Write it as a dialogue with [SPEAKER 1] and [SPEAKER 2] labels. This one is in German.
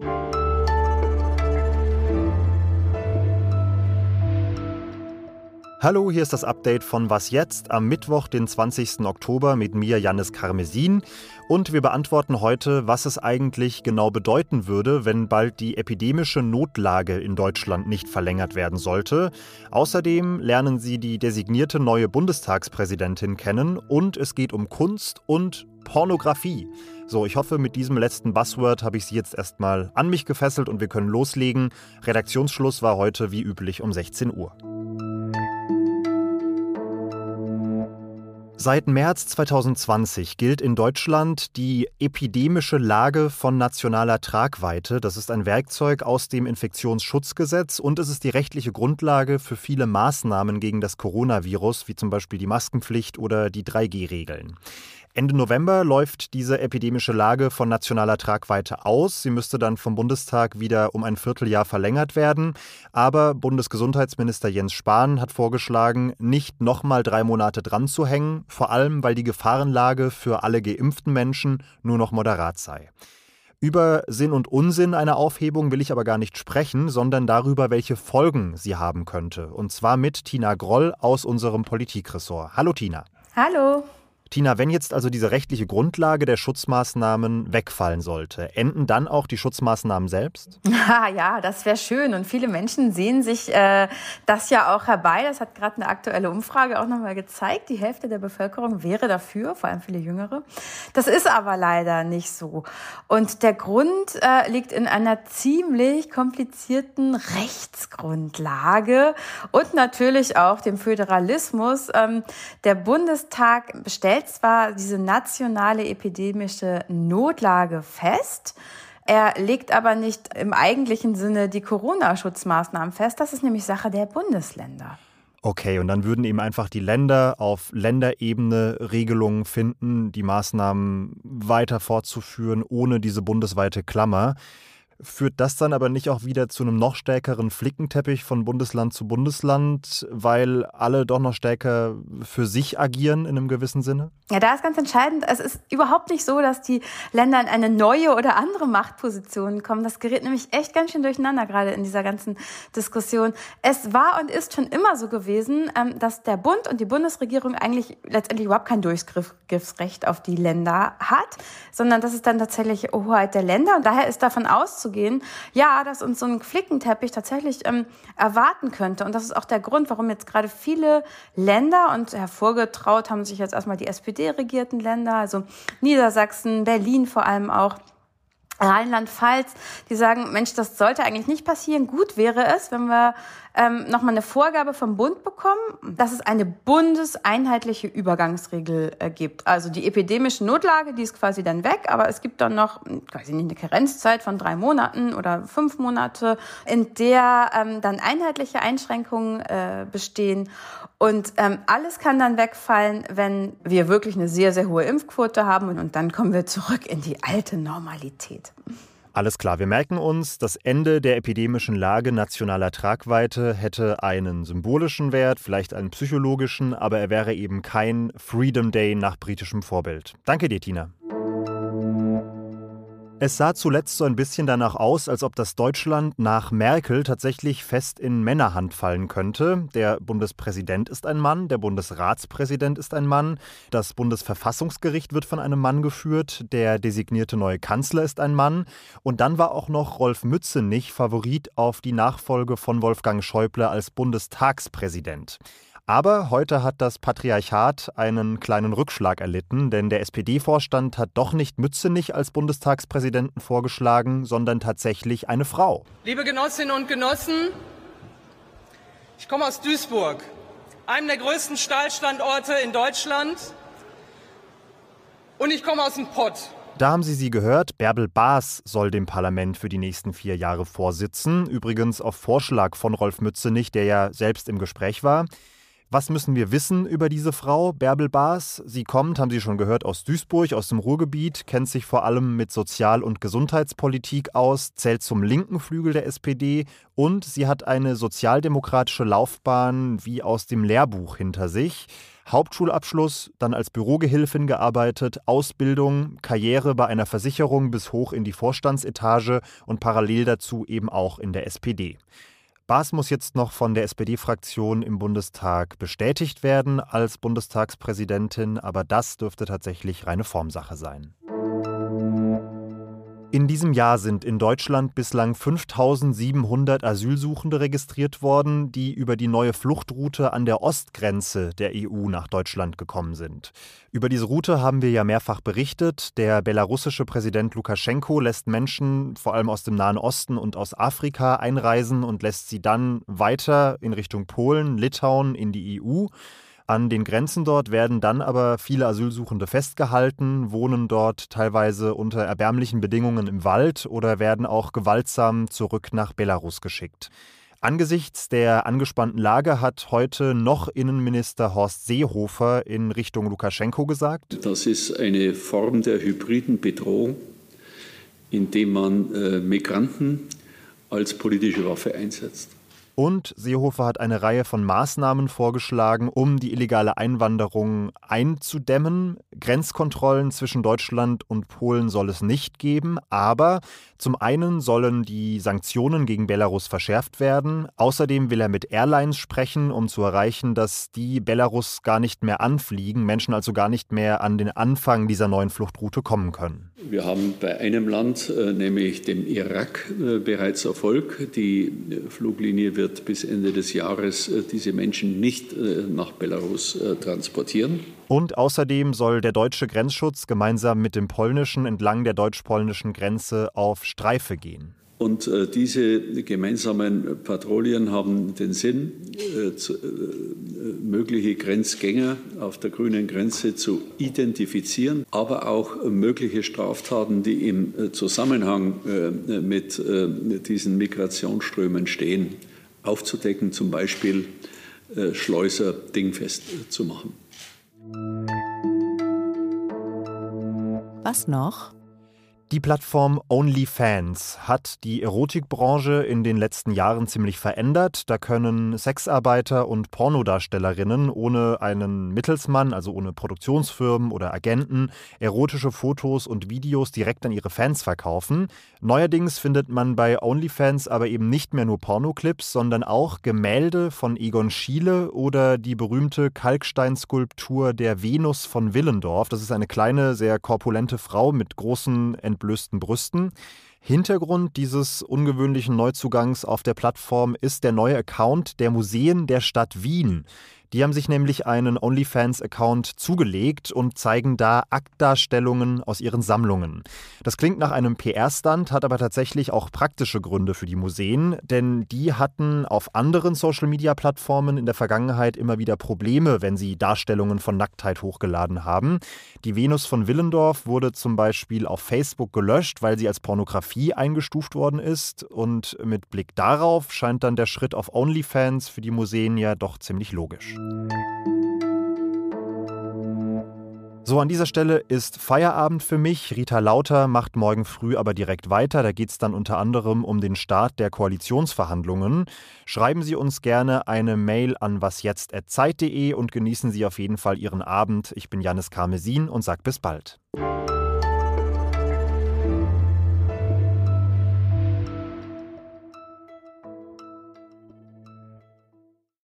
[SPEAKER 1] you Hallo, hier ist das Update von Was jetzt am Mittwoch, den 20. Oktober mit mir, Jannis Karmesin. Und wir beantworten heute, was es eigentlich genau bedeuten würde, wenn bald die epidemische Notlage in Deutschland nicht verlängert werden sollte. Außerdem lernen Sie die designierte neue Bundestagspräsidentin kennen und es geht um Kunst und Pornografie. So, ich hoffe, mit diesem letzten Buzzword habe ich Sie jetzt erstmal an mich gefesselt und wir können loslegen. Redaktionsschluss war heute wie üblich um 16 Uhr. Seit März 2020 gilt in Deutschland die epidemische Lage von nationaler Tragweite. Das ist ein Werkzeug aus dem Infektionsschutzgesetz und es ist die rechtliche Grundlage für viele Maßnahmen gegen das Coronavirus, wie zum Beispiel die Maskenpflicht oder die 3G-Regeln. Ende November läuft diese epidemische Lage von nationaler Tragweite aus. Sie müsste dann vom Bundestag wieder um ein Vierteljahr verlängert werden. Aber Bundesgesundheitsminister Jens Spahn hat vorgeschlagen, nicht nochmal drei Monate dran zu hängen, vor allem weil die Gefahrenlage für alle geimpften Menschen nur noch moderat sei. Über Sinn und Unsinn einer Aufhebung will ich aber gar nicht sprechen, sondern darüber, welche Folgen sie haben könnte. Und zwar mit Tina Groll aus unserem Politikressort. Hallo Tina.
[SPEAKER 2] Hallo.
[SPEAKER 1] Tina, wenn jetzt also diese rechtliche Grundlage der Schutzmaßnahmen wegfallen sollte, enden dann auch die Schutzmaßnahmen selbst?
[SPEAKER 2] Ja, ja, das wäre schön. Und viele Menschen sehen sich äh, das ja auch herbei. Das hat gerade eine aktuelle Umfrage auch nochmal gezeigt. Die Hälfte der Bevölkerung wäre dafür, vor allem viele Jüngere. Das ist aber leider nicht so. Und der Grund äh, liegt in einer ziemlich komplizierten Rechtsgrundlage und natürlich auch dem Föderalismus. Ähm, der Bundestag bestellt stellt zwar diese nationale epidemische Notlage fest, er legt aber nicht im eigentlichen Sinne die Corona-Schutzmaßnahmen fest. Das ist nämlich Sache der Bundesländer.
[SPEAKER 1] Okay, und dann würden eben einfach die Länder auf Länderebene Regelungen finden, die Maßnahmen weiter fortzuführen, ohne diese bundesweite Klammer. Führt das dann aber nicht auch wieder zu einem noch stärkeren Flickenteppich von Bundesland zu Bundesland, weil alle doch noch stärker für sich agieren in einem gewissen Sinne?
[SPEAKER 2] Ja, da ist ganz entscheidend, es ist überhaupt nicht so, dass die Länder in eine neue oder andere Machtposition kommen. Das gerät nämlich echt ganz schön durcheinander, gerade in dieser ganzen Diskussion. Es war und ist schon immer so gewesen, ähm, dass der Bund und die Bundesregierung eigentlich letztendlich überhaupt kein Durchgriffsrecht auf die Länder hat, sondern das ist dann tatsächlich Hoheit der Länder. Und daher ist davon auszugehen, auszugehen, ja, dass uns so ein Flickenteppich tatsächlich ähm, erwarten könnte. Und das ist auch der Grund, warum jetzt gerade viele Länder und hervorgetraut haben sich jetzt erstmal die SPD-regierten Länder, also Niedersachsen, Berlin vor allem auch, Rheinland-Pfalz, die sagen, Mensch, das sollte eigentlich nicht passieren. Gut wäre es, wenn wir ähm, nochmal eine Vorgabe vom Bund bekommen, dass es eine bundeseinheitliche Übergangsregel äh, gibt. Also die epidemische Notlage, die ist quasi dann weg, aber es gibt dann noch, quasi nicht, eine Karenzzeit von drei Monaten oder fünf Monate, in der ähm, dann einheitliche Einschränkungen äh, bestehen. Und ähm, alles kann dann wegfallen, wenn wir wirklich eine sehr, sehr hohe Impfquote haben und dann kommen wir zurück in die alte Normalität.
[SPEAKER 1] Alles klar, wir merken uns, das Ende der epidemischen Lage nationaler Tragweite hätte einen symbolischen Wert, vielleicht einen psychologischen, aber er wäre eben kein Freedom Day nach britischem Vorbild. Danke dir, Tina. Es sah zuletzt so ein bisschen danach aus, als ob das Deutschland nach Merkel tatsächlich fest in Männerhand fallen könnte. Der Bundespräsident ist ein Mann, der Bundesratspräsident ist ein Mann, das Bundesverfassungsgericht wird von einem Mann geführt, der designierte neue Kanzler ist ein Mann und dann war auch noch Rolf Mützenich Favorit auf die Nachfolge von Wolfgang Schäuble als Bundestagspräsident. Aber heute hat das Patriarchat einen kleinen Rückschlag erlitten, denn der SPD-Vorstand hat doch nicht Mützenich als Bundestagspräsidenten vorgeschlagen, sondern tatsächlich eine Frau.
[SPEAKER 3] Liebe Genossinnen und Genossen, ich komme aus Duisburg, einem der größten Stahlstandorte in Deutschland. Und ich komme aus dem Pott.
[SPEAKER 1] Da haben Sie sie gehört. Bärbel Baas soll dem Parlament für die nächsten vier Jahre vorsitzen. Übrigens auf Vorschlag von Rolf Mützenich, der ja selbst im Gespräch war. Was müssen wir wissen über diese Frau, Bärbel Baas? Sie kommt, haben Sie schon gehört, aus Duisburg, aus dem Ruhrgebiet, kennt sich vor allem mit Sozial- und Gesundheitspolitik aus, zählt zum linken Flügel der SPD und sie hat eine sozialdemokratische Laufbahn wie aus dem Lehrbuch hinter sich Hauptschulabschluss, dann als Bürogehilfin gearbeitet, Ausbildung, Karriere bei einer Versicherung bis hoch in die Vorstandsetage und parallel dazu eben auch in der SPD. Baas muss jetzt noch von der SPD-Fraktion im Bundestag bestätigt werden als Bundestagspräsidentin, aber das dürfte tatsächlich reine Formsache sein. In diesem Jahr sind in Deutschland bislang 5700 Asylsuchende registriert worden, die über die neue Fluchtroute an der Ostgrenze der EU nach Deutschland gekommen sind. Über diese Route haben wir ja mehrfach berichtet. Der belarussische Präsident Lukaschenko lässt Menschen vor allem aus dem Nahen Osten und aus Afrika einreisen und lässt sie dann weiter in Richtung Polen, Litauen, in die EU. An den Grenzen dort werden dann aber viele Asylsuchende festgehalten, wohnen dort teilweise unter erbärmlichen Bedingungen im Wald oder werden auch gewaltsam zurück nach Belarus geschickt. Angesichts der angespannten Lage hat heute noch Innenminister Horst Seehofer in Richtung Lukaschenko gesagt.
[SPEAKER 4] Das ist eine Form der hybriden Bedrohung, indem man äh, Migranten als politische Waffe einsetzt.
[SPEAKER 1] Und Seehofer hat eine Reihe von Maßnahmen vorgeschlagen, um die illegale Einwanderung einzudämmen. Grenzkontrollen zwischen Deutschland und Polen soll es nicht geben, aber zum einen sollen die Sanktionen gegen Belarus verschärft werden. Außerdem will er mit Airlines sprechen, um zu erreichen, dass die Belarus gar nicht mehr anfliegen, Menschen also gar nicht mehr an den Anfang dieser neuen Fluchtroute kommen können.
[SPEAKER 4] Wir haben bei einem Land, äh, nämlich dem Irak, äh, bereits Erfolg. Die Fluglinie wird bis Ende des Jahres äh, diese Menschen nicht nach Belarus transportieren.
[SPEAKER 1] Und außerdem soll der deutsche Grenzschutz gemeinsam mit dem polnischen entlang der deutsch-polnischen Grenze auf Streife gehen.
[SPEAKER 4] Und äh, diese gemeinsamen Patrouillen haben den Sinn, äh, äh, mögliche Grenzgänger auf der grünen Grenze zu identifizieren, aber auch mögliche Straftaten, die im äh, Zusammenhang äh, mit, äh, mit, diesen Migrationsströmen stehen, aufzudecken, zum Beispiel Schleuser dingfest zu machen.
[SPEAKER 5] Was noch?
[SPEAKER 1] Die Plattform OnlyFans hat die Erotikbranche in den letzten Jahren ziemlich verändert. Da können Sexarbeiter und Pornodarstellerinnen ohne einen Mittelsmann, also ohne Produktionsfirmen oder Agenten, erotische Fotos und Videos direkt an ihre Fans verkaufen. Neuerdings findet man bei OnlyFans aber eben nicht mehr nur Pornoclips, sondern auch Gemälde von Egon Schiele oder die berühmte Kalksteinskulptur der Venus von Willendorf. Das ist eine kleine, sehr korpulente Frau mit großen entblößten Brüsten. Hintergrund dieses ungewöhnlichen Neuzugangs auf der Plattform ist der neue Account der Museen der Stadt Wien. Die haben sich nämlich einen OnlyFans-Account zugelegt und zeigen da Aktdarstellungen aus ihren Sammlungen. Das klingt nach einem PR-Stand, hat aber tatsächlich auch praktische Gründe für die Museen, denn die hatten auf anderen Social-Media-Plattformen in der Vergangenheit immer wieder Probleme, wenn sie Darstellungen von Nacktheit hochgeladen haben. Die Venus von Willendorf wurde zum Beispiel auf Facebook gelöscht, weil sie als Pornografie eingestuft worden ist. Und mit Blick darauf scheint dann der Schritt auf OnlyFans für die Museen ja doch ziemlich logisch. So, an dieser Stelle ist Feierabend für mich. Rita Lauter macht morgen früh aber direkt weiter. Da geht es dann unter anderem um den Start der Koalitionsverhandlungen. Schreiben Sie uns gerne eine Mail an wasjetzt.zeit.de und genießen Sie auf jeden Fall Ihren Abend. Ich bin Janis Karmesin und sage bis bald.